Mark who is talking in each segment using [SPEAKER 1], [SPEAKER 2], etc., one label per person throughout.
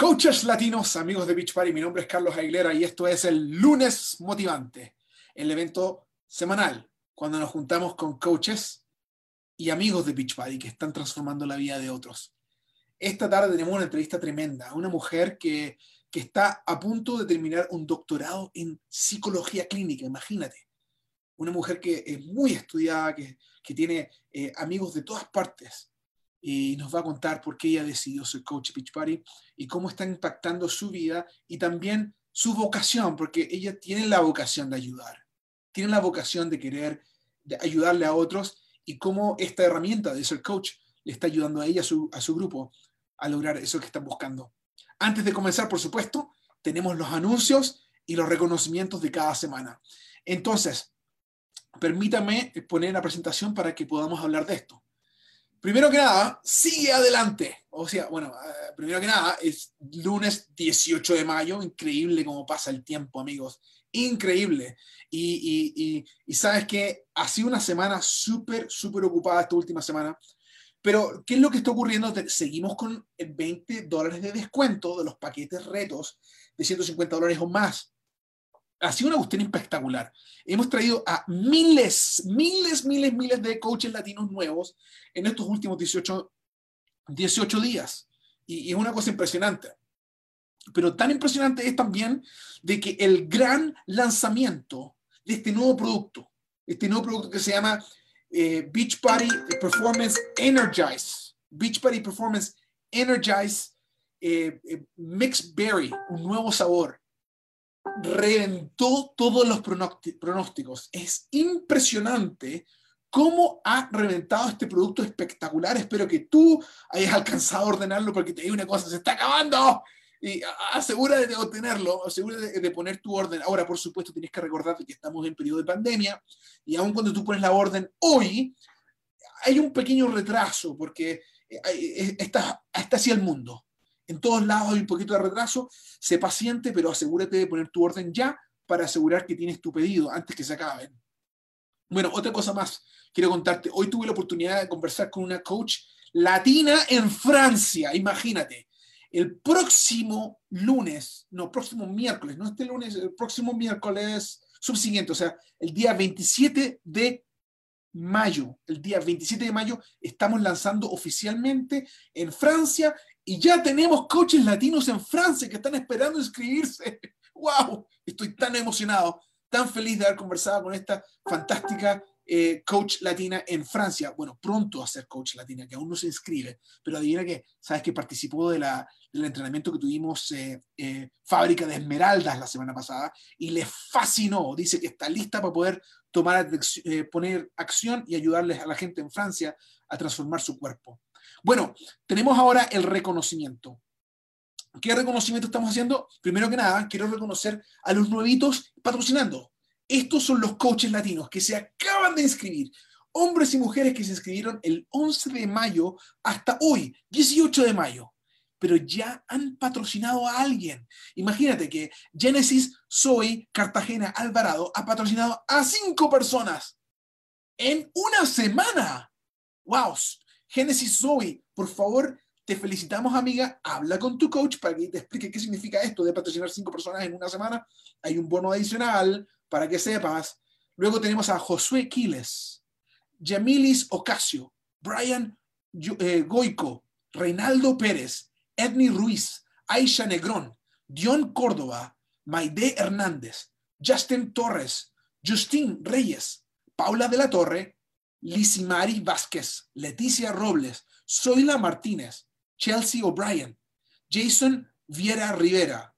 [SPEAKER 1] Coaches latinos, amigos de Beach Party, mi nombre es Carlos Aguilera y esto es el lunes motivante, el evento semanal, cuando nos juntamos con coaches y amigos de Beach Party que están transformando la vida de otros. Esta tarde tenemos una entrevista tremenda, una mujer que, que está a punto de terminar un doctorado en psicología clínica, imagínate. Una mujer que es muy estudiada, que, que tiene eh, amigos de todas partes y nos va a contar por qué ella decidió ser coach Beach Party y cómo está impactando su vida y también su vocación, porque ella tiene la vocación de ayudar, tiene la vocación de querer ayudarle a otros y cómo esta herramienta de ser coach le está ayudando a ella, a su, a su grupo, a lograr eso que están buscando. Antes de comenzar, por supuesto, tenemos los anuncios y los reconocimientos de cada semana. Entonces, permítame poner la presentación para que podamos hablar de esto. Primero que nada, sigue adelante. O sea, bueno, eh, primero que nada, es lunes 18 de mayo. Increíble cómo pasa el tiempo, amigos. Increíble. Y, sabes que ha sido una semana súper, súper ocupada esta última semana. Pero, ¿qué es lo que está ocurriendo? Seguimos con 20 dólares de descuento de los paquetes retos de 150 dólares o más ha sido una cuestión espectacular. Hemos traído a miles, miles, miles, miles de coaches latinos nuevos en estos últimos 18, 18 días. Y, es una cosa impresionante. Pero tan impresionante es también de que el gran lanzamiento de este nuevo producto, este nuevo producto que se llama eh, Beach Party Performance Energize, Beach Party Performance Energize eh, eh, Mixed Berry, un nuevo sabor reventó todos los pronósticos. Es impresionante cómo ha reventado este producto espectacular. Espero que tú hayas alcanzado a ordenarlo porque te digo una cosa, se está acabando. Y asegura de obtenerlo, asegura de, poner tu orden. Ahora, por supuesto, tienes que recordarte que estamos en periodo de pandemia y aun cuando tú pones la orden hoy, hay un pequeño retraso porque eh, eh, está, está así el mundo. En todos lados hay un poquito de retraso. Sé paciente, pero asegúrate de poner tu orden ya para asegurar que tienes tu pedido antes que se acaben. Bueno, otra cosa más quiero contarte. Hoy tuve la oportunidad de conversar con una coach latina en Francia. Imagínate. El próximo lunes, no, próximo miércoles, no este lunes, el próximo miércoles subsiguiente, o sea, el día 27 de mayo, el día 27 de mayo, estamos lanzando oficialmente en Francia y ya tenemos coaches latinos en Francia que están esperando inscribirse. ¡Wow! Estoy tan emocionado, tan feliz de haber conversado con esta fantástica eh, coach latina en Francia. Bueno, pronto a ser coach latina, que aún no se inscribe, pero adivina que, sabes que participó de la, del entrenamiento que tuvimos eh, eh, Fábrica de Esmeraldas la semana pasada y le fascinó. Dice que está lista para poder tomar, poner acción y ayudarles a la gente en Francia a transformar su cuerpo. Bueno, tenemos ahora el reconocimiento. ¿Qué reconocimiento estamos haciendo? Primero que nada, quiero reconocer a los nuevitos patrocinando. Estos son los coaches latinos que se acaban de inscribir. Hombres y mujeres que se inscribieron el 11 de mayo hasta hoy, 18 de mayo. Pero ya han patrocinado a alguien. Imagínate que Genesis Soy Cartagena Alvarado ha patrocinado a cinco personas en una semana. ¡Wow! Génesis Zoe, por favor, te felicitamos, amiga. Habla con tu coach para que te explique qué significa esto de patrocinar cinco personas en una semana. Hay un bono adicional para que sepas. Luego tenemos a Josué Quiles, Yamilis Ocasio, Brian eh, Goico, Reinaldo Pérez, Edney Ruiz, Aisha Negrón, Dion Córdoba, Maide Hernández, Justin Torres, Justin Reyes, Paula de la Torre, Lisimari Vázquez, Leticia Robles, Zoila Martínez, Chelsea O'Brien, Jason Viera Rivera,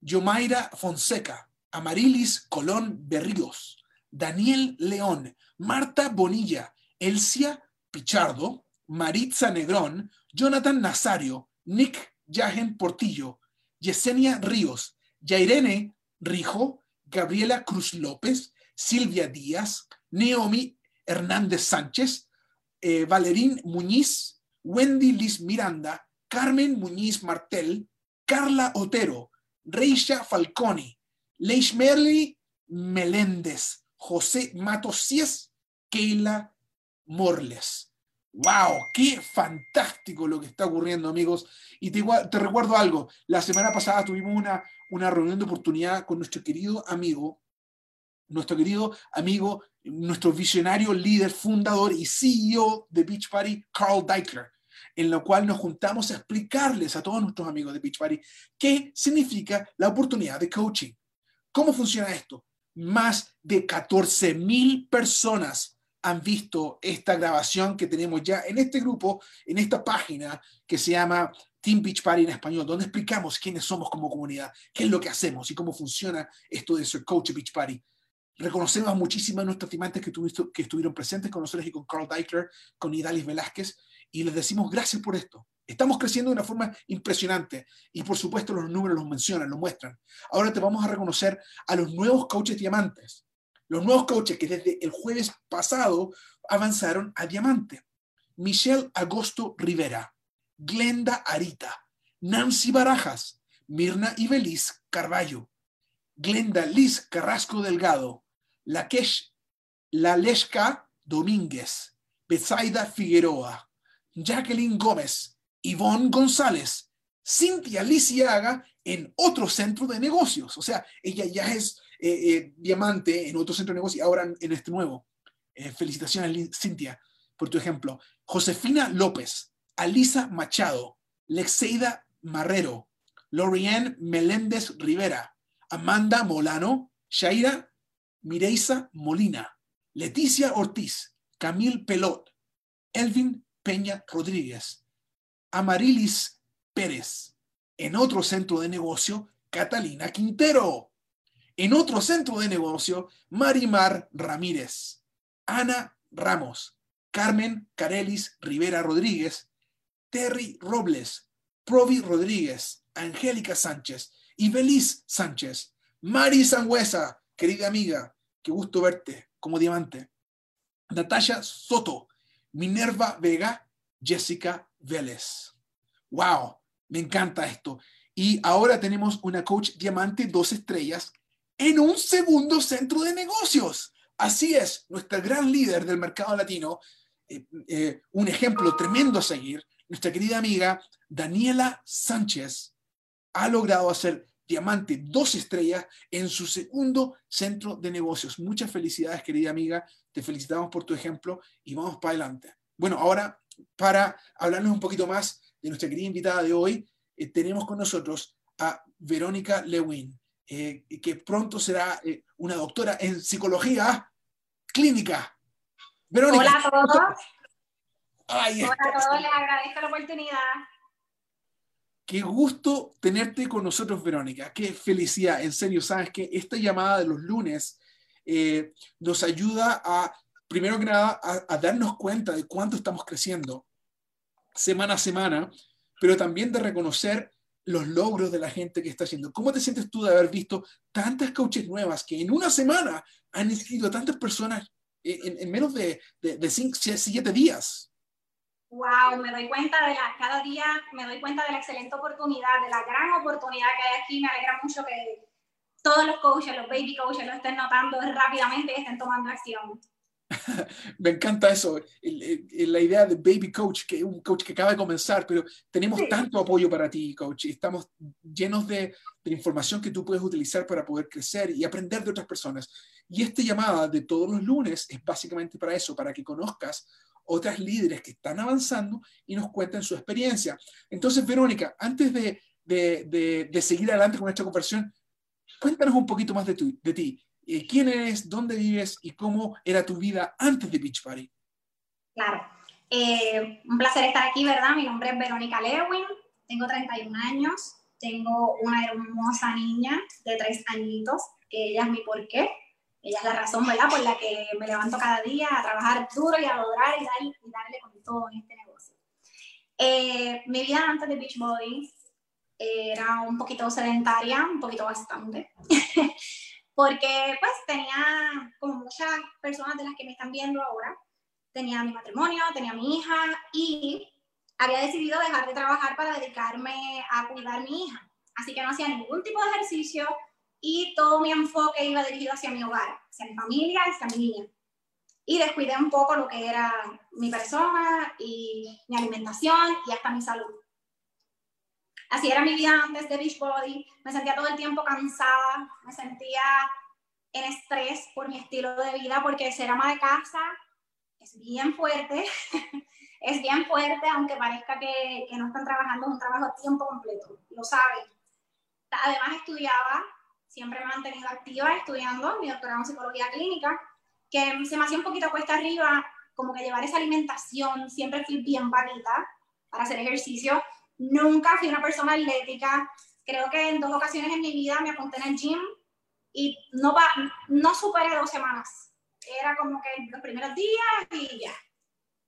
[SPEAKER 1] Yomaira Fonseca, Amarilis Colón Berríos, Daniel León, Marta Bonilla, Elsia Pichardo, Maritza Negrón, Jonathan Nazario, Nick Yagen Portillo, Yesenia Ríos, Yairene Rijo, Gabriela Cruz López, Silvia Díaz, Naomi Hernández Sánchez, eh, Valerín Muñiz, Wendy Liz Miranda, Carmen Muñiz Martel, Carla Otero, Reisha Falconi, Leishmerly Meléndez, José Matosies, Keila Morles. ¡Wow! ¡Qué fantástico lo que está ocurriendo, amigos! Y te, te recuerdo algo, la semana pasada tuvimos una, una reunión de oportunidad con nuestro querido amigo, nuestro querido amigo, nuestro visionario líder, fundador y CEO de Beach Party, Carl Deichler, en lo cual nos juntamos a explicarles a todos nuestros amigos de Beach Party qué significa la oportunidad de coaching. ¿Cómo funciona esto? Más de 14 mil personas han visto esta grabación que tenemos ya en este grupo, en esta página que se llama Team Beach Party en español, donde explicamos quiénes somos como comunidad, qué es lo que hacemos y cómo funciona esto de ser coach Beach Party. Reconocemos a muchísimas nuestros timantes que, que estuvieron presentes con nosotros y con Carl Deichler, con Idalis Velázquez, y les decimos gracias por esto. Estamos creciendo de una forma impresionante y por supuesto los números los mencionan, los muestran. Ahora te vamos a reconocer a los nuevos coaches diamantes, los nuevos coaches que desde el jueves pasado avanzaron a diamante. Michelle Agosto Rivera, Glenda Arita, Nancy Barajas, Mirna Ibeliz Carballo, Glenda Liz Carrasco Delgado, Lakesh Laleshka Domínguez, Bezaida Figueroa, Jacqueline Gómez, Ivonne González, Cintia Lisiaga en otro centro de negocios. O sea, ella ya es eh, eh, diamante en otro centro de negocios y ahora en, este nuevo. Eh, felicitaciones, Cintia, por tu ejemplo. Josefina López, Alisa Machado, Lexeida Marrero, Lorianne Meléndez Rivera, Amanda Molano, Shaira Mireisa Molina, Leticia Ortiz, Camil Pelot, Elvin Peña Rodríguez, Amarilis Pérez. En otro centro de negocio, Catalina Quintero. En otro centro de negocio, Marimar Ramírez, Ana Ramos, Carmen Carelis Rivera Rodríguez, Terry Robles, Provi Rodríguez, Angélica Sánchez y Beliz Sánchez. Mari Sangüesa, querida amiga, qué gusto verte como diamante. Natasha Soto, Minerva Vega, Jessica Vélez. ¡Wow! Me encanta esto. Y ahora tenemos una coach diamante dos estrellas en un segundo centro de negocios. Así es, nuestra gran líder del mercado latino, eh, eh, un ejemplo tremendo a seguir, nuestra querida amiga Daniela Sánchez ha logrado hacer diamante dos estrellas en su segundo centro de negocios. Muchas felicidades, querida amiga. Te felicitamos por tu ejemplo y vamos para adelante. Bueno, ahora para hablarnos un poquito más de nuestra querida invitada de hoy, eh, tenemos con nosotros a Verónica Lewin, eh, que pronto será eh, una doctora en psicología clínica.
[SPEAKER 2] Verónica. Hola a todos. Hola a todos, les agradezco la oportunidad.
[SPEAKER 1] Qué gusto tenerte con nosotros, Verónica. Qué felicidad. En serio, sabes que esta llamada de los lunes eh, nos ayuda a, primero que nada, a, darnos cuenta de cuánto estamos creciendo semana a semana, pero también de reconocer los logros de la gente que está haciendo. ¿Cómo te sientes tú de haber visto tantas coaches nuevas que en una semana han inscrito a tantas personas en, menos de, siete días?
[SPEAKER 2] Wow, me doy cuenta de la, cada día me doy cuenta de la excelente oportunidad, de la gran oportunidad que hay aquí. Me alegra mucho que todos los coaches, los baby coaches lo estén notando rápidamente y estén tomando acción.
[SPEAKER 1] me encanta eso, la idea de baby coach, que es un coach que acaba de comenzar, pero tenemos tanto apoyo para ti, coach, y estamos llenos de, de, información que tú puedes utilizar para poder crecer y aprender de otras personas. Y esta llamada de todos los lunes es básicamente para eso, para que conozcas otras líderes que están avanzando y nos cuenten su experiencia. Entonces, Verónica, antes de, de, de, seguir adelante con esta conversación, cuéntanos un poquito más de, tu, de ti. Eh, ¿Quién eres? ¿Dónde vives? ¿Y cómo era tu vida antes de Beach Party?
[SPEAKER 2] Claro. Eh, un placer estar aquí, ¿verdad? Mi nombre es Verónica Lewin, tengo 31 años, tengo una hermosa niña de tres añitos, que ella es mi porqué. Ella es la razón, ¿verdad?, por la que me levanto cada día a trabajar duro y a lograr y, darle con todo en este negocio. Eh, mi vida antes de Beachbody era un poquito sedentaria, un poquito bastante, porque pues tenía, como muchas personas de las que me están viendo ahora, tenía mi matrimonio, tenía mi hija y había decidido dejar de trabajar para dedicarme a cuidar a mi hija. Así que no hacía ningún tipo de ejercicio, y todo mi enfoque iba dirigido hacia mi hogar, hacia mi familia, hacia mi niña. y descuidé un poco lo que era mi persona y mi alimentación y hasta mi salud. Así era mi vida antes de Beachbody. Me sentía todo el tiempo cansada, me sentía en estrés por mi estilo de vida, porque ser ama de casa es bien fuerte, es bien fuerte, aunque parezca que, que no están trabajando, es un trabajo a tiempo completo, lo saben. Además estudiaba, siempre me he mantenido activa estudiando mi doctorado en psicología clínica, que se me hacía un poquito cuesta arriba, como que llevar esa alimentación, siempre fui bien vaguita para hacer ejercicio, nunca fui una persona atlética, creo que en dos ocasiones en mi vida me apunté en el gym y no, va, no superé dos semanas. Era como que los primeros días y ya.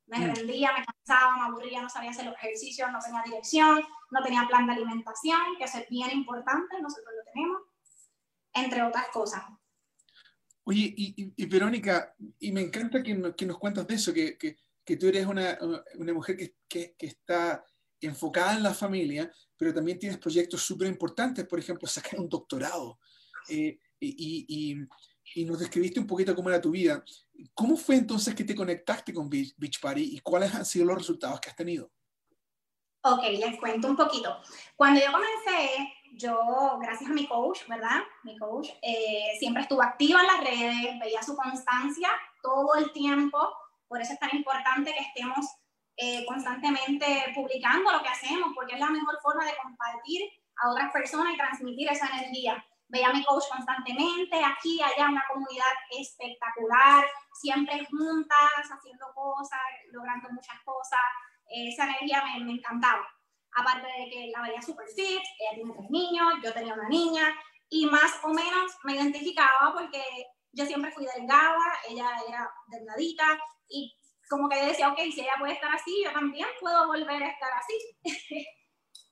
[SPEAKER 2] Me mm. rendía, me cansaba, me aburría, no sabía hacer los ejercicios, no tenía dirección, no tenía plan de alimentación, que eso es bien importante, nosotros lo tenemos, entre otras cosas.
[SPEAKER 1] Oye, y, Verónica, y me encanta que, que, nos cuentas de eso, que, que, que tú eres una, una mujer que, está enfocada en la familia, pero también tienes proyectos súper importantes, por ejemplo, sacar un doctorado. Eh, y, y, nos describiste un poquito cómo era tu vida. ¿Cómo fue entonces que te conectaste con Beach, Party y cuáles han sido los resultados que has tenido?
[SPEAKER 2] Ok, les cuento un poquito. Cuando yo comencé, yo, gracias a mi coach, ¿verdad? Mi coach eh, siempre estuvo activa en las redes, veía su constancia todo el tiempo, por eso es tan importante que estemos eh, constantemente publicando lo que hacemos, porque es la mejor forma de compartir a otras personas y transmitir esa energía veía a mi coach constantemente, aquí, allá, una comunidad espectacular, siempre juntas, haciendo cosas, logrando muchas cosas. Esa energía me, me encantaba. Aparte de que la veía super fit, ella tiene tres niños, yo tenía una niña, y más o menos me identificaba porque yo siempre fui delgada, ella era delgadita, y como que yo decía, ok, si ella puede estar así, yo también puedo volver a estar así.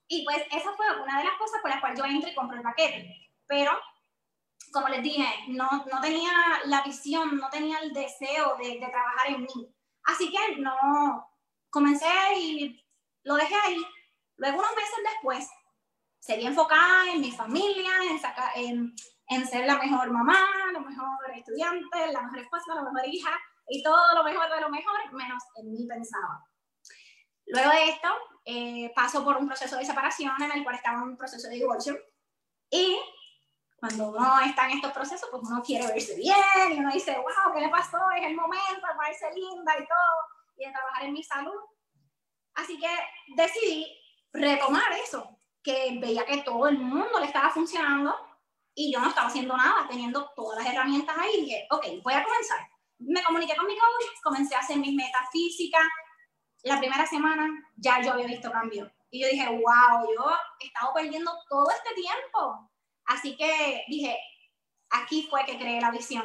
[SPEAKER 2] y pues esa fue una de las cosas por las cuales yo entré y compré el paquete pero como les dije, no, no tenía la visión, no tenía el deseo de, de, trabajar en mí. Así que no, comencé y lo dejé ahí. Luego, unos meses después, seguí enfocada en mi familia, en, sacar, en, en ser la mejor mamá, la mejor estudiante, la mejor esposa, la mejor hija y todo lo mejor de lo mejor, menos en mí pensaba. Luego de esto, eh, paso por un proceso de separación en el cual estaba en un proceso de divorcio y cuando uno está en estos procesos, pues uno quiere verse bien y uno dice, wow, ¿qué le pasó? Es el momento de verse linda y todo, y de trabajar en mi salud. Así que decidí retomar eso, que veía que todo el mundo le estaba funcionando y yo no estaba haciendo nada, teniendo todas las herramientas ahí. Dije, ok, voy a comenzar. Me comuniqué con mi coach, comencé a hacer mis metas físicas. La primera semana ya yo había visto cambio. Y yo dije, wow, yo he estado perdiendo todo este tiempo Así que dije, aquí fue que creé la visión.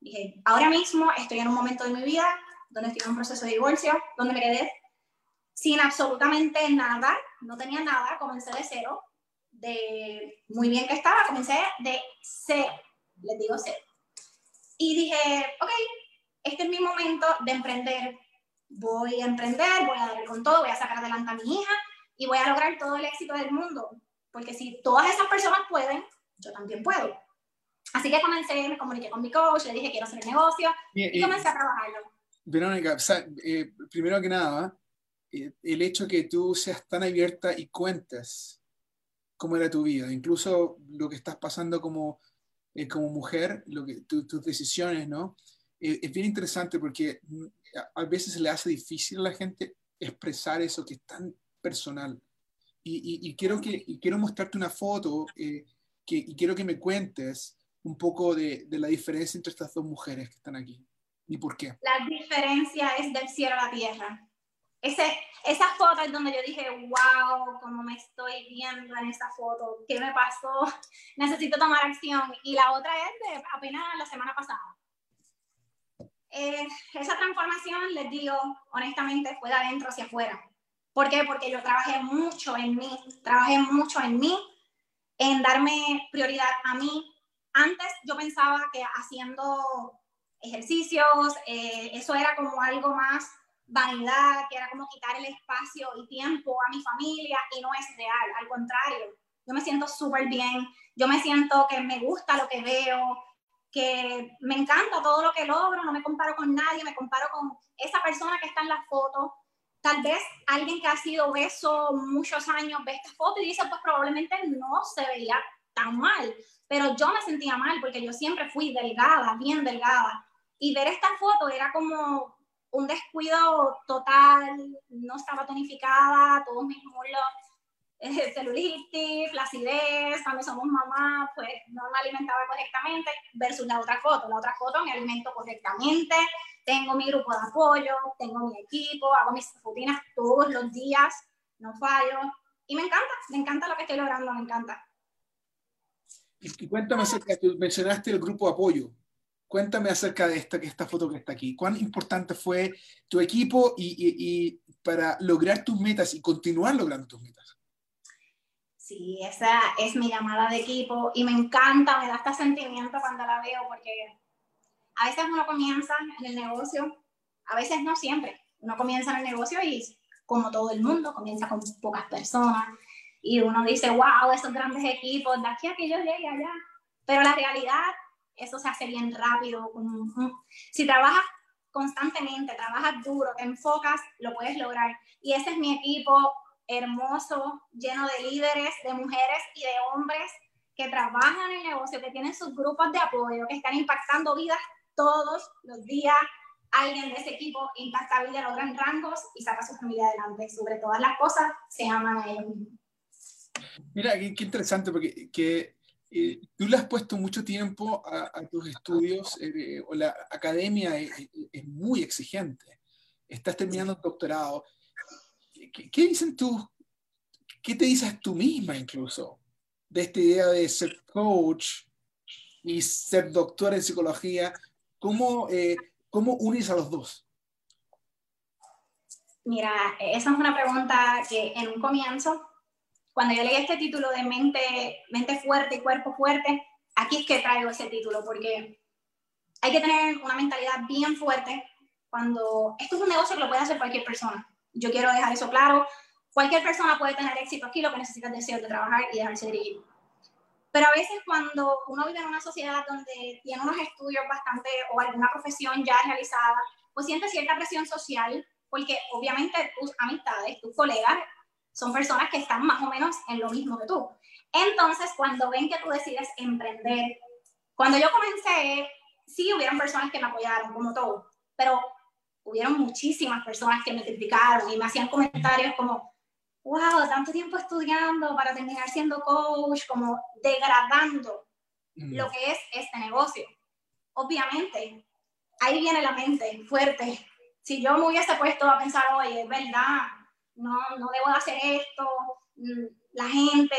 [SPEAKER 2] Dije, ahora mismo estoy en un momento de mi vida donde estoy en un proceso de divorcio, donde me quedé sin absolutamente nada, no tenía nada, comencé de cero, de muy bien que estaba, comencé de cero, les digo cero. Y dije, ok, este es mi momento de emprender, voy a emprender, voy a darle con todo, voy a sacar adelante a mi hija y voy a lograr todo el éxito del mundo. Porque si todas esas personas pueden, yo también puedo. Así que comencé, me comuniqué con mi coach, le dije quiero hacer el negocio y, comencé a trabajarlo.
[SPEAKER 1] Verónica, eh, primero que nada, el hecho que tú seas tan abierta y cuentes cómo era tu vida, incluso lo que estás pasando como, eh, como mujer, lo que, tus decisiones, ¿no? es bien interesante porque mm, a, veces se le hace difícil a la gente expresar eso que es tan personal y, quiero, que, quiero mostrarte una foto eh, que, y quiero que me cuentes un poco de, de, la diferencia entre estas dos mujeres que están aquí y por qué.
[SPEAKER 2] La diferencia es del cielo a la tierra. Ese, esa foto es donde yo dije, wow, cómo me estoy viendo en esa foto, qué me pasó, necesito tomar acción. Y la otra es de apenas la semana pasada. Eh, esa transformación, les digo, honestamente, fue de adentro hacia afuera. ¿Por qué? Porque yo trabajé mucho en mí, trabajé mucho en mí, en darme prioridad a mí. Antes yo pensaba que haciendo ejercicios, eh, eso era como algo más vanidad, que era como quitar el espacio y tiempo a mi familia y no es real, al contrario. Yo me siento súper bien, yo me siento que me gusta lo que veo, que me encanta todo lo que logro, no me comparo con nadie, me comparo con esa persona que está en la foto. Tal vez alguien que ha sido obeso muchos años ve esta foto y dice, pues probablemente no se veía tan mal, pero yo me sentía mal porque yo siempre fui delgada, bien delgada. Y ver esta foto era como un descuido total, no estaba tonificada, todos mis muslos eh, celulitis, flacidez, cuando somos mamás, pues no me alimentaba correctamente, versus la otra foto. La otra foto me alimento correctamente, tengo mi grupo de apoyo, tengo mi equipo, hago mis rutinas todos los días, no fallo. Y me encanta, me encanta lo que estoy logrando, me encanta.
[SPEAKER 1] Y, cuéntame acerca, tú mencionaste el grupo apoyo. Cuéntame acerca de esta, esta foto que está aquí. ¿Cuán importante fue tu equipo y, para lograr tus metas y continuar logrando tus metas?
[SPEAKER 2] Sí, esa es mi llamada de equipo y me encanta, me da este sentimiento cuando la veo porque a veces uno comienza en el negocio, a veces no siempre, uno comienza en el negocio y como todo el mundo, comienza con pocas personas y uno dice, wow, esos grandes equipos, de aquí a que yo llegue allá. Pero la realidad, eso se hace bien rápido. Si trabajas constantemente, trabajas duro, te enfocas, lo puedes lograr. Y ese es mi equipo, hermoso, lleno de líderes, de mujeres y de hombres que trabajan en el negocio, que tienen sus grupos de apoyo, que están impactando vidas todos los días. Alguien de ese equipo impacta vidas, logran rangos y saca a su familia adelante. Sobre todas las cosas, se aman a ellos mismos.
[SPEAKER 1] Mira, qué, interesante, porque que, eh, tú le has puesto mucho tiempo a, tus estudios, eh, o la academia es, es, muy exigente. Estás terminando un doctorado. ¿Qué, dicen tú? ¿Qué te dices tú misma incluso de esta idea de ser coach y ser doctora en psicología? ¿Cómo, eh, ¿Cómo unís a los dos?
[SPEAKER 2] Mira, esa es una pregunta que en un comienzo, cuando yo leí este título de mente, fuerte y cuerpo fuerte, aquí es que traigo ese título, porque hay que tener una mentalidad bien fuerte cuando esto es un negocio que lo puede hacer cualquier persona. Yo quiero dejar eso claro. Cualquier persona puede tener éxito aquí, lo que necesita es deseo de trabajar y dejarse dirigir. Pero a veces cuando uno vive en una sociedad donde tiene unos estudios bastante o alguna profesión ya realizada, pues siente cierta presión social, porque obviamente tus amistades, tus colegas, son personas que están más o menos en lo mismo que tú. Entonces, cuando ven que tú decides emprender, cuando yo comencé, sí hubieron personas que me apoyaron, como todo, pero hubieron muchísimas personas que me criticaron y me hacían comentarios como, wow, tanto tiempo estudiando para terminar siendo coach, como degradando mm. lo que es este negocio. Obviamente, ahí viene la mente fuerte. Si yo me hubiese puesto a pensar, oye, es verdad, no, no debo de hacer esto, mm, la gente,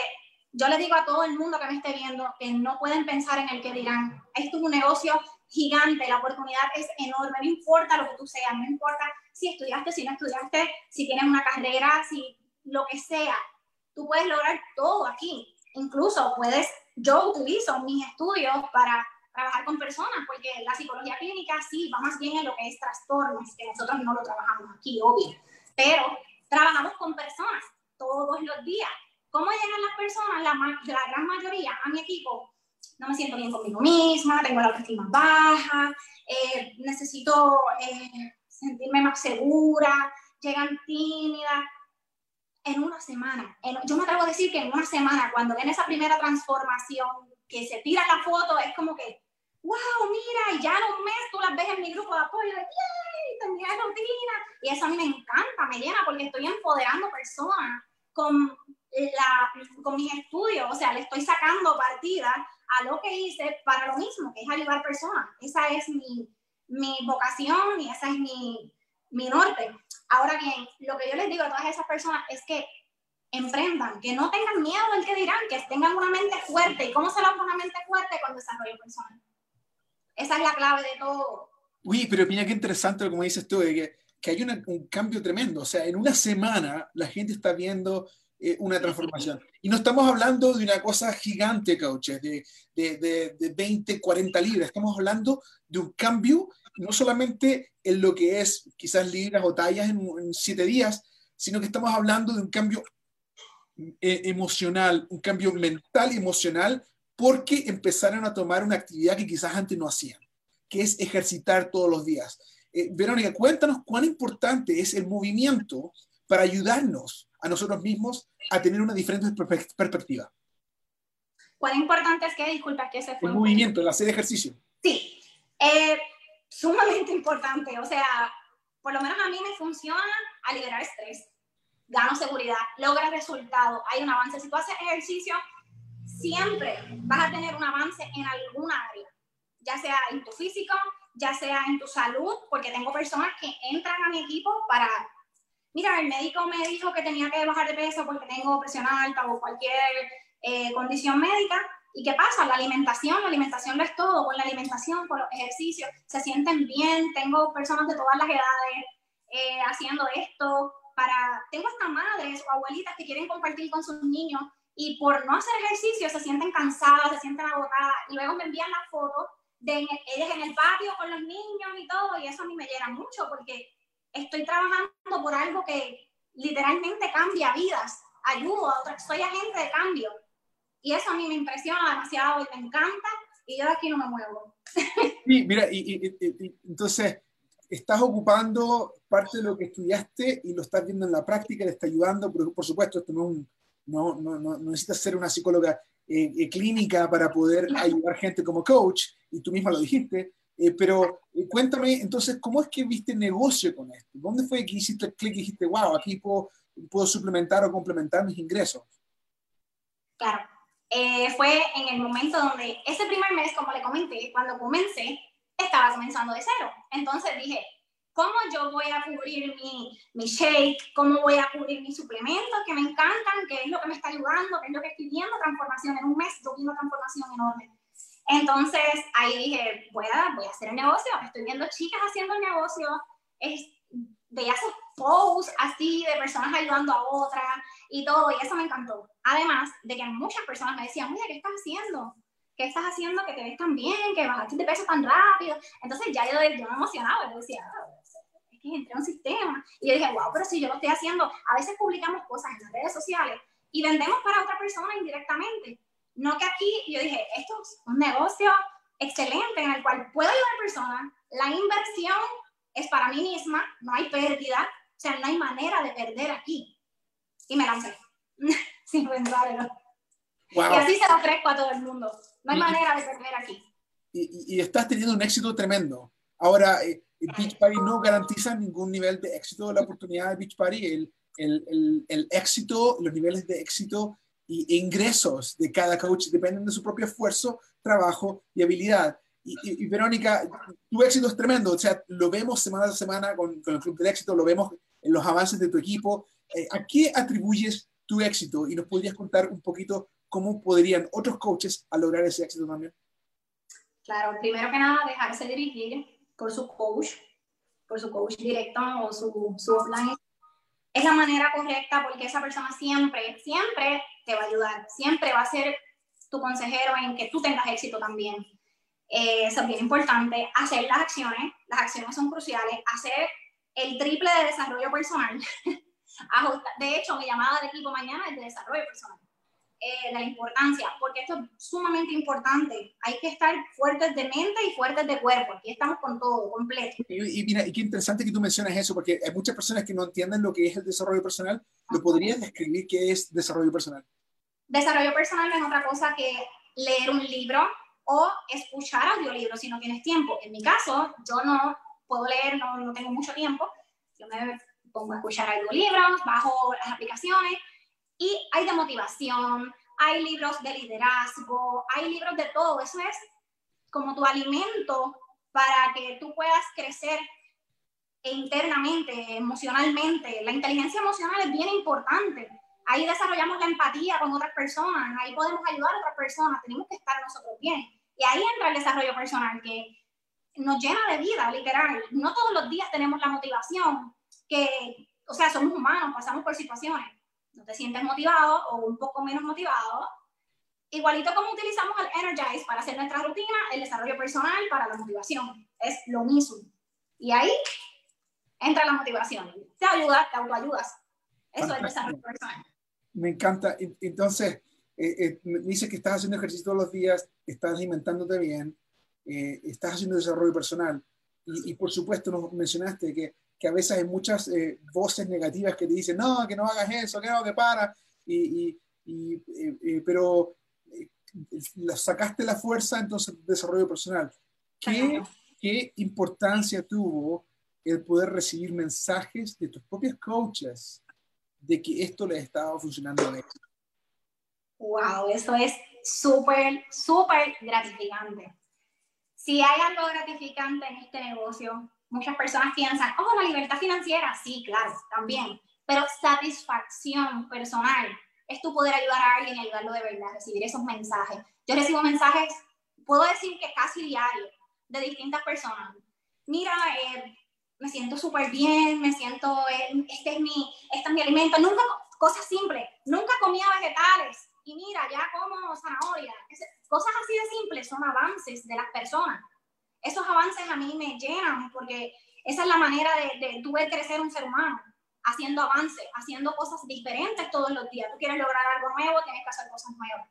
[SPEAKER 2] yo le digo a todo el mundo que me esté viendo que no pueden pensar en el que dirán, esto es un negocio gigante, la oportunidad es enorme, no importa lo que tú seas, no importa si estudiaste, si no estudiaste, si tienes una carrera, si lo que sea, tú puedes lograr todo aquí. Incluso puedes, yo utilizo mis estudios para trabajar con personas, porque la psicología clínica sí va más bien en lo que es trastornos, que nosotros no lo trabajamos aquí, obvio, pero trabajamos con personas todos los días. ¿Cómo llegan las personas, la, gran mayoría, a mi equipo? no me siento bien conmigo misma, tengo la autoestima baja, eh, necesito eh, sentirme más segura, llegan tímidas. En una semana, yo me atrevo a decir que en una semana, cuando ven esa primera transformación, que se tira la foto, es como que, wow, mira, y ya en un mes tú las ves en mi grupo de apoyo, de, Terminé la rutina. Y eso a mí me encanta, me llena, porque estoy empoderando personas con, la, con mis estudios, o sea, le estoy sacando partida a lo que hice para lo mismo, que es ayudar personas. Esa es mi, mi vocación y esa es mi, mi norte. Ahora bien, lo que yo les digo a todas esas personas es que emprendan, que no tengan miedo del que dirán, que tengan una mente fuerte. ¿Y cómo se logra una mente fuerte con desarrollo personal? Esa es la clave de todo.
[SPEAKER 1] Uy, pero mira qué interesante lo que dices tú, de que, que hay un cambio tremendo. O sea, en una semana la gente está viendo eh, una transformación. Y no estamos hablando de una cosa gigante, coaches, de, de, de, 20, 40 libras. Estamos hablando de un cambio, no solamente en lo que es quizás libras o tallas en, en siete días, sino que estamos hablando de un cambio eh, emocional, un cambio mental y emocional porque empezaron a tomar una actividad que quizás antes no hacían, que es ejercitar todos los días. Eh, Verónica, cuéntanos cuán importante es el movimiento para ayudarnos a nosotros mismos a tener una diferente perspectiva.
[SPEAKER 2] ¿Cuán importante es que, disculpa, que se fue?
[SPEAKER 1] El movimiento, el hacer ejercicio.
[SPEAKER 2] Sí, eh, sumamente importante. O sea, por lo menos a mí me funciona a liberar estrés, gano seguridad, logra resultados, hay un avance. Si tú haces ejercicio, siempre vas a tener un avance en ya sea en tu físico, ya sea en tu salud, porque tengo personas que entran a mi equipo para, mira, el médico me dijo que tenía que bajar de peso porque tengo presión alta o cualquier eh, condición médica. ¿Y qué pasa? La alimentación, la alimentación lo es todo, con la alimentación, con los ejercicios, se sienten bien, tengo personas de todas las edades eh, haciendo esto, para, tengo hasta madres o abuelitas que quieren compartir con sus niños y por no hacer ejercicio se sienten cansadas, se sienten agotadas y luego me envían las fotos de ellas en el patio con los niños y todo y eso a mí me llena mucho porque estoy trabajando por algo que literalmente cambia vidas, ayudo a otras, soy agente de cambio y eso a mí me impresiona demasiado y me encanta y yo de aquí no me muevo.
[SPEAKER 1] Sí, mira, y, entonces estás ocupando parte de lo que estudiaste y lo estás viendo en la práctica, le está ayudando, pero por supuesto esto no, no, no, no necesitas ser una psicóloga eh, eh, clínica para poder ayudar gente como coach, y tú misma lo dijiste, eh, pero cuéntame entonces, ¿cómo es que viste negocio con esto? ¿Dónde fue que hiciste el clic y dijiste, wow, aquí puedo, puedo suplementar o complementar mis ingresos?
[SPEAKER 2] Claro, fue en el momento donde ese primer mes, como le comenté, cuando comencé, estaba comenzando de cero. Entonces dije, ¿cómo yo voy a cubrir mi, mi shake? ¿Cómo voy a cubrir mis suplementos que me encantan? ¿Qué es lo que me está ayudando? ¿Qué es lo que estoy viendo? Transformación en un mes, yo vi una transformación enorme. Entonces ahí dije, voy a, voy a hacer el negocio. Estoy viendo chicas haciendo el negocio. Es, veía sus posts así de personas ayudando a otras y todo, y eso me encantó. Además de que muchas personas me decían, mira, ¿qué estás haciendo? ¿qué estás haciendo que te ves tan bien, que bajaste de peso tan rápido? Entonces ya yo, yo me emocionaba, yo decía, ah, que entré en un sistema. Y yo dije, wow, pero si yo lo estoy haciendo, a veces publicamos cosas en las redes sociales y vendemos para otra persona indirectamente. No que aquí, yo dije, esto es un negocio excelente en el cual puedo ayudar a personas, la inversión es para mí misma, no hay pérdida, o sea, no hay manera de perder aquí. Y me lancé, sin pensarlo. Y así se lo ofrezco a todo el mundo. No hay manera de perder aquí.
[SPEAKER 1] Y, estás teniendo un éxito tremendo. Ahora, eh, Beach Party no garantiza ningún nivel de éxito de la oportunidad de Beach Party. El, el, el, éxito, los niveles de éxito e ingresos de cada coach dependen de su propio esfuerzo, trabajo y habilidad. Y, Verónica, tu éxito es tremendo. O sea, lo vemos semana a semana con, con el Club del Éxito, lo vemos en los avances de tu equipo. Eh, ¿A qué atribuyes tu éxito? Y nos podrías contar un poquito ¿cómo podrían otros coaches a lograr ese éxito también?
[SPEAKER 2] Claro, primero que nada, dejarse dirigir por su coach, por su coach directo o su, su offline. Es la manera correcta porque esa persona siempre, siempre te va a ayudar, siempre va a ser tu consejero en que tú tengas éxito también. Eh, eso es bien importante. Hacer las acciones, las acciones son cruciales. Hacer el triple de desarrollo personal. de hecho, mi llamada de equipo mañana es de desarrollo personal eh, la importancia, porque esto es sumamente importante. Hay que estar fuertes de mente y fuertes de cuerpo. Aquí estamos con todo, completo.
[SPEAKER 1] Y, mira, y qué interesante que tú mencionas eso, porque hay muchas personas que no entienden lo que es el desarrollo personal. ¿Lo podrías describir qué es desarrollo personal?
[SPEAKER 2] Desarrollo personal no es otra cosa que leer un libro o escuchar audiolibros si no tienes tiempo. En mi caso, yo no puedo leer, no, no tengo mucho tiempo. Yo me pongo a escuchar audiolibros, bajo las aplicaciones y hay de motivación, hay libros de liderazgo, hay libros de todo. Eso es como tu alimento para que tú puedas crecer internamente, emocionalmente. La inteligencia emocional es bien importante. Ahí desarrollamos la empatía con otras personas, ahí podemos ayudar a otras personas, tenemos que estar nosotros bien. Y ahí entra el desarrollo personal que nos llena de vida, literal. No todos los días tenemos la motivación, que, o sea, somos humanos, pasamos por situaciones no te sientes motivado o un poco menos motivado, igualito como utilizamos el Energize para hacer nuestra rutina, el desarrollo personal para la motivación. Es lo mismo. Y ahí entra la motivación. Te ayuda, te autoayudas. Eso es desarrollo personal.
[SPEAKER 1] Me encanta. Entonces, eh, me dices que estás haciendo ejercicio todos los días, estás alimentándote bien, estás haciendo desarrollo personal. Y, por supuesto nos mencionaste que, que, a veces hay muchas voces negativas que te dicen, no, que no hagas eso, que no, que para. Y, y pero sacaste la fuerza entonces desarrollo personal. ¿Qué, ¿Qué importancia tuvo el poder recibir mensajes de tus propios coaches de que esto les estaba funcionando?
[SPEAKER 2] Wow, eso es súper, súper gratificante. Si hay algo gratificante en este negocio, muchas personas piensan, oh, la libertad financiera, sí, claro, también, pero satisfacción personal es tu poder ayudar a alguien y ayudarlo de verdad, recibir esos mensajes. Yo recibo mensajes, puedo decir que casi diario, de distintas personas. Mira, eh, me siento súper bien, me siento, eh, este, es mi, este es mi alimento. Nunca, cosas simples, nunca comía vegetales y mira, ya como zanahoria. Cosas así de simples son avances de las personas. Esos avances a mí me llenan porque esa es la manera de, de tú crecer un ser humano haciendo avances, haciendo cosas diferentes todos los días. Tú quieres lograr algo nuevo, tienes que hacer cosas nuevas.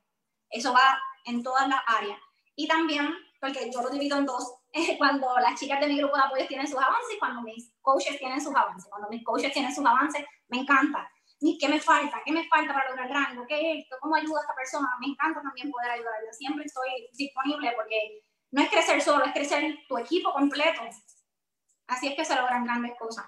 [SPEAKER 2] Eso va en todas las áreas. Y también, porque yo lo divido en dos, cuando las chicas de mi grupo de apoyo tienen sus avances y cuando mis coaches tienen sus avances. Cuando mis coaches tienen sus avances, me encanta. ¿Qué me falta? ¿Qué me falta para lograr rango? ¿Qué es esto? ¿Cómo ayuda a esta persona? Me encanta también poder ayudarla. Siempre estoy disponible porque no es crecer solo, es crecer tu equipo completo. Así es que se logran grandes cosas.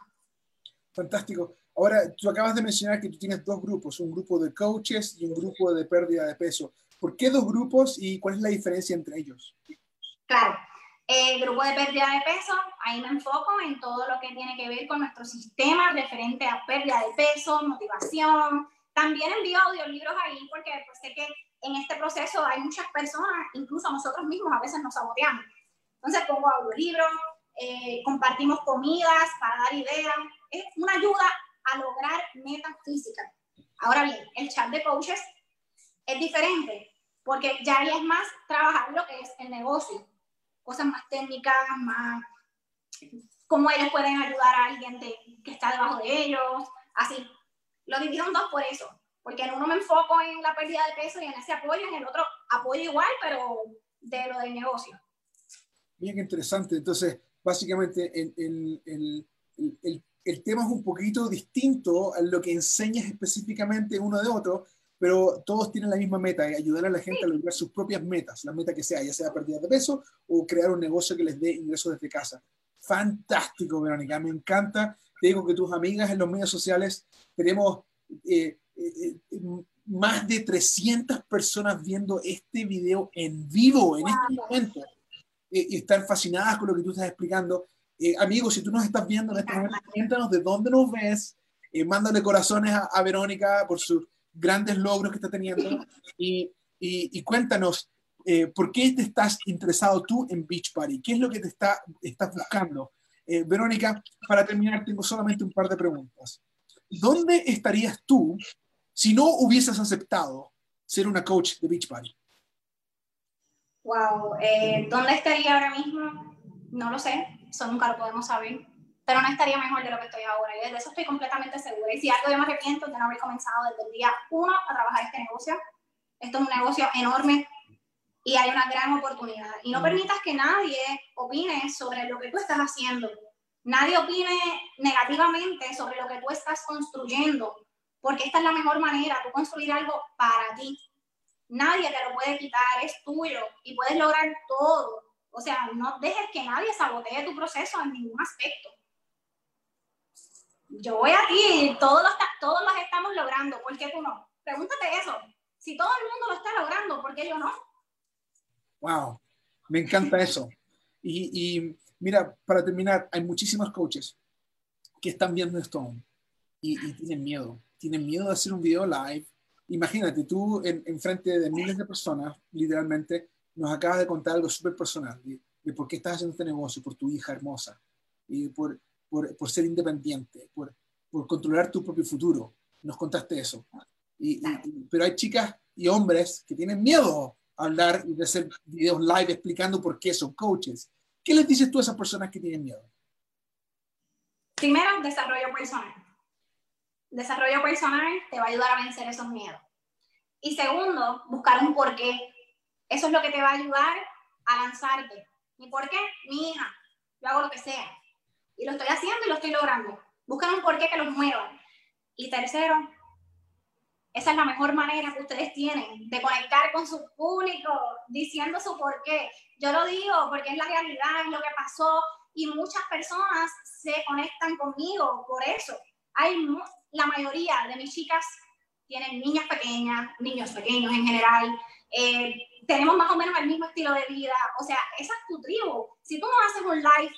[SPEAKER 1] Fantástico. Ahora, tú acabas de mencionar que tú tienes dos grupos, un grupo de coaches y un grupo de pérdida de peso. ¿Por qué dos grupos y cuál es la diferencia entre ellos?
[SPEAKER 2] Claro, el grupo de pérdida de peso, ahí me enfoco en todo lo que tiene que ver con nuestro sistema referente a pérdida de peso, motivación. También envío audiolibros ahí porque pues, sé que en este proceso hay muchas personas, incluso nosotros mismos a veces nos saboteamos. Entonces pongo audiolibros, eh, compartimos comidas para dar ideas. Es una ayuda a lograr metas físicas. Ahora bien, el chat de coaches es diferente, porque ya ahí es más trabajar lo que es el negocio, cosas más técnicas, más cómo ellos pueden ayudar a alguien que está debajo de ellos, así. Lo divido en dos por eso, porque en uno me enfoco en la pérdida de peso y en ese apoyo, en el otro apoyo igual, pero de lo del negocio.
[SPEAKER 1] Bien interesante. Entonces, básicamente, el, el, el el tema es un poquito distinto a lo que enseñas específicamente uno de otro, pero todos tienen la misma meta, ayudar a la gente a lograr sus propias metas, la meta que sea, ya sea pérdida de peso o crear un negocio que les dé ingresos desde casa. Fantástico, Verónica, me encanta. Te digo que tus amigas en los medios sociales tenemos eh, eh, eh, más de 300 personas viendo este video en vivo en este momento y están fascinadas con lo que tú estás explicando. Eh, amigos, si tú nos estás viendo en este momento, cuéntanos de dónde nos ves, eh, mándale corazones a, Verónica por sus grandes logros que está teniendo y, y, cuéntanos eh, por qué te estás interesado tú en Beach Party, qué es lo que te está, estás buscando. Verónica, para terminar, tengo solamente un par de preguntas. ¿Dónde estarías tú si no hubieses aceptado ser una coach de Beach Party?
[SPEAKER 2] Wow, ¿dónde estaría ahora mismo? No lo sé eso nunca lo podemos saber, pero no estaría mejor de lo que estoy ahora. Y de eso estoy completamente segura. Y si algo yo me arrepiento de no haber comenzado desde el día uno a trabajar este negocio, esto es un negocio enorme y hay una gran oportunidad. Y no mm. permitas que nadie opine sobre lo que tú estás haciendo. Nadie opine negativamente sobre lo que tú estás construyendo, porque esta es la mejor manera, tú construir algo para ti. Nadie te lo puede quitar, es tuyo y puedes lograr todo o sea, no dejes que nadie sabotee tu proceso en ningún aspecto. Yo voy a ti, todos los, todos los estamos logrando, ¿por qué tú no? Pregúntate eso. Si todo el mundo lo está logrando, ¿por qué yo no?
[SPEAKER 1] Wow, me encanta eso. Y, y mira, para terminar, hay muchísimos coaches que están viendo esto y, y, tienen miedo. Tienen miedo de hacer un video live. Imagínate, tú en, en frente de miles de personas, literalmente, nos acabas de contar algo súper personal, de, por qué estás haciendo este negocio, por tu hija hermosa, y por, por, por ser independiente, por, por, controlar tu propio futuro. Nos contaste eso. Y, pero hay chicas y hombres que tienen miedo hablar y hacer videos live explicando por qué son coaches. ¿Qué les dices tú a esas personas que tienen miedo?
[SPEAKER 2] Primero, desarrollo personal. Desarrollo personal te va a ayudar a vencer esos miedos. Y segundo, buscar un porqué. Eso es lo que te va a ayudar a lanzarte. ¿Mi por qué? Mi hija. Yo hago lo que sea. Y lo estoy haciendo y lo estoy logrando. Buscan un porqué que los mueva. Y tercero, esa es la mejor manera que ustedes tienen de conectar con su público, diciendo su porqué. Yo lo digo porque es la realidad, es lo que pasó y muchas personas se conectan conmigo por eso. Hay la mayoría de mis chicas tienen niñas pequeñas, niños pequeños en general. Eh, tenemos más o menos el mismo estilo de vida. O sea, esa es tu tribu. Si tú no haces un live,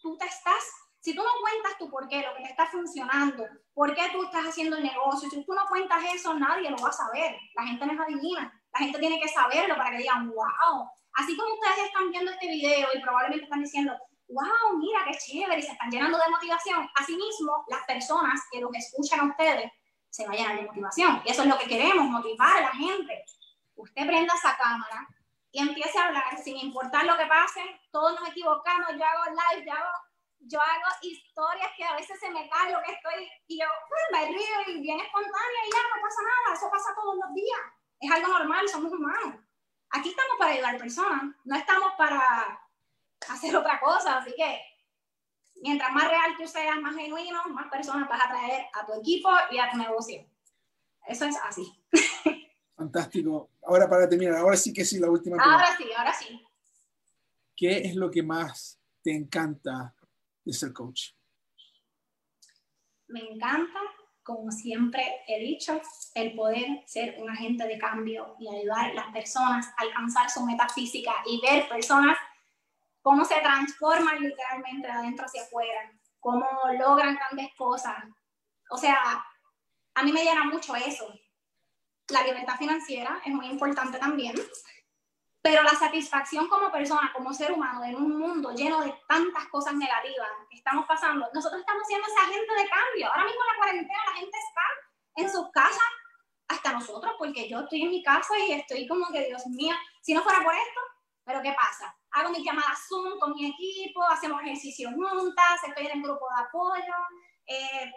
[SPEAKER 2] tú te estás si tú no cuentas tu por qué, lo que te está funcionando, por qué tú estás haciendo el negocio, si tú no cuentas eso, nadie lo va a saber. La gente no es adivina. La gente tiene que saberlo para que digan, wow. Así como ustedes están viendo este video y probablemente están diciendo, wow, mira qué chévere, y se están llenando de motivación. Asimismo, las personas que los escuchan a ustedes se vayan de motivación. Y eso es lo que queremos, motivar a la gente. Usted prenda esa cámara y empiece a hablar sin importar lo que pase. Todos nos equivocamos, yo hago live, yo hago yo hago historias que a veces se me cae lo que estoy y yo pues, me río y bien espontánea y ya no pasa nada, eso pasa todos los días, es algo normal, somos humanos. Aquí estamos para ayudar personas, no estamos para hacer otra cosa, así que mientras más real tú seas, más genuino, más personas vas a traer a tu equipo y a tu negocio. Eso es así.
[SPEAKER 1] Fantástico. Ahora para terminar, ahora sí que sí, la última pregunta.
[SPEAKER 2] Ahora sí, ahora sí.
[SPEAKER 1] ¿Qué es lo que más te encanta ser coach?
[SPEAKER 2] Me encanta, como siempre he dicho, el poder ser un agente de cambio y ayudar a las personas a alcanzar su meta física y ver personas cómo se transforman literalmente de adentro hacia afuera, cómo logran grandes cosas. O sea, a mí me llena mucho eso. La libertad financiera es muy importante también, pero la satisfacción como persona, como ser humano, en un mundo lleno de tantas cosas negativas que estamos pasando, nosotros estamos siendo esa gente de cambio. Ahora mismo en la cuarentena la gente está en sus casas, hasta nosotros, porque yo estoy en mi casa y estoy como que, Dios mío, si no fuera por esto, pero ¿qué pasa? Hago mis llamadas Zoom con mi equipo, hacemos ejercicios juntas, estoy en el grupo de apoyo. Eh,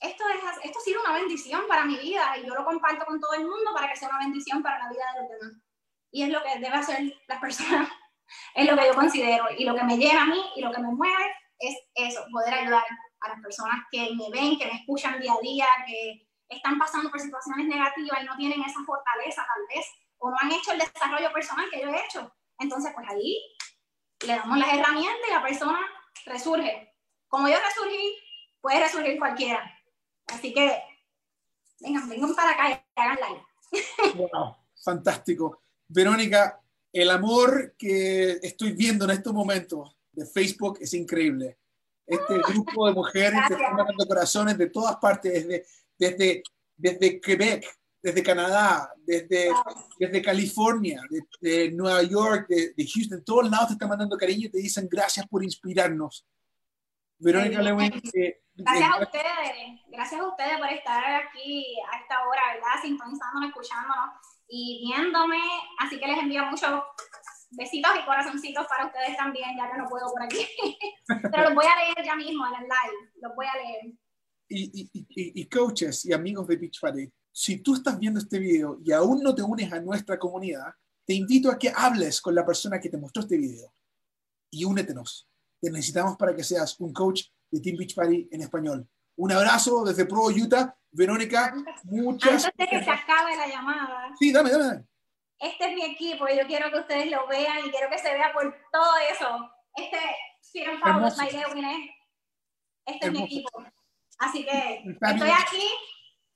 [SPEAKER 2] esto, es, esto ha sido una bendición para mi vida y yo lo comparto con todo el mundo para que sea una bendición para la vida de los demás y es lo que debe hacer las personas, es lo que yo considero y lo que me llena a mí y lo que me mueve es eso, poder ayudar a las personas que me ven, que me escuchan día a día, que están pasando por situaciones negativas y no tienen esa fortaleza tal vez, o no han hecho el desarrollo personal que yo he hecho. Entonces, pues ahí le damos las herramientas y la persona resurge. Como yo resurgí, puede resurgir cualquiera. Así que, vengan, vengan para acá y hagan live.
[SPEAKER 1] Wow, fantástico. Verónica, el amor que estoy viendo en estos momentos de Facebook es increíble. Este grupo de mujeres que están dando corazones de todas partes, desde, desde, desde Quebec, desde Canadá, desde, desde California, desde Nueva York, de, de, Houston, todos lados te están mandando cariño y te dicen gracias por inspirarnos.
[SPEAKER 2] Verónica Lewin. Eh, gracias a ustedes, gracias a ustedes por estar aquí a esta hora, ¿verdad? Sintonizándonos, escuchándonos y viéndome. Así que les envío muchos besitos y corazoncitos para ustedes también, ya que no puedo por aquí. Pero los voy a leer ya mismo en el live, los voy a leer.
[SPEAKER 1] Y, y, y, y coaches y amigos de Beach Party, si tú estás viendo este video y aún no te unes a nuestra comunidad, te invito a que hables con la persona que te mostró este video y únetenos. Te necesitamos para que seas un coach de Team Beach Party en español. Un abrazo desde Pro Utah Verónica, muchas
[SPEAKER 2] Antes de que se acabe la llamada.
[SPEAKER 1] Sí, dame, dame.
[SPEAKER 2] Este es mi equipo y yo quiero que ustedes lo vean y quiero que se vea por todo eso. Este, Freedom Power Este es mi equipo. Así que estoy aquí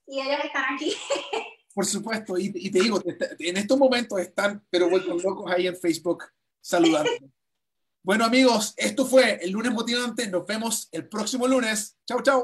[SPEAKER 2] y ellos están aquí.
[SPEAKER 1] Por supuesto, y, y, te digo, en estos momentos están, pero vueltos locos ahí en Facebook saludando. bueno, amigos, esto fue el lunes motivante. Nos vemos el próximo lunes. Chao, chao.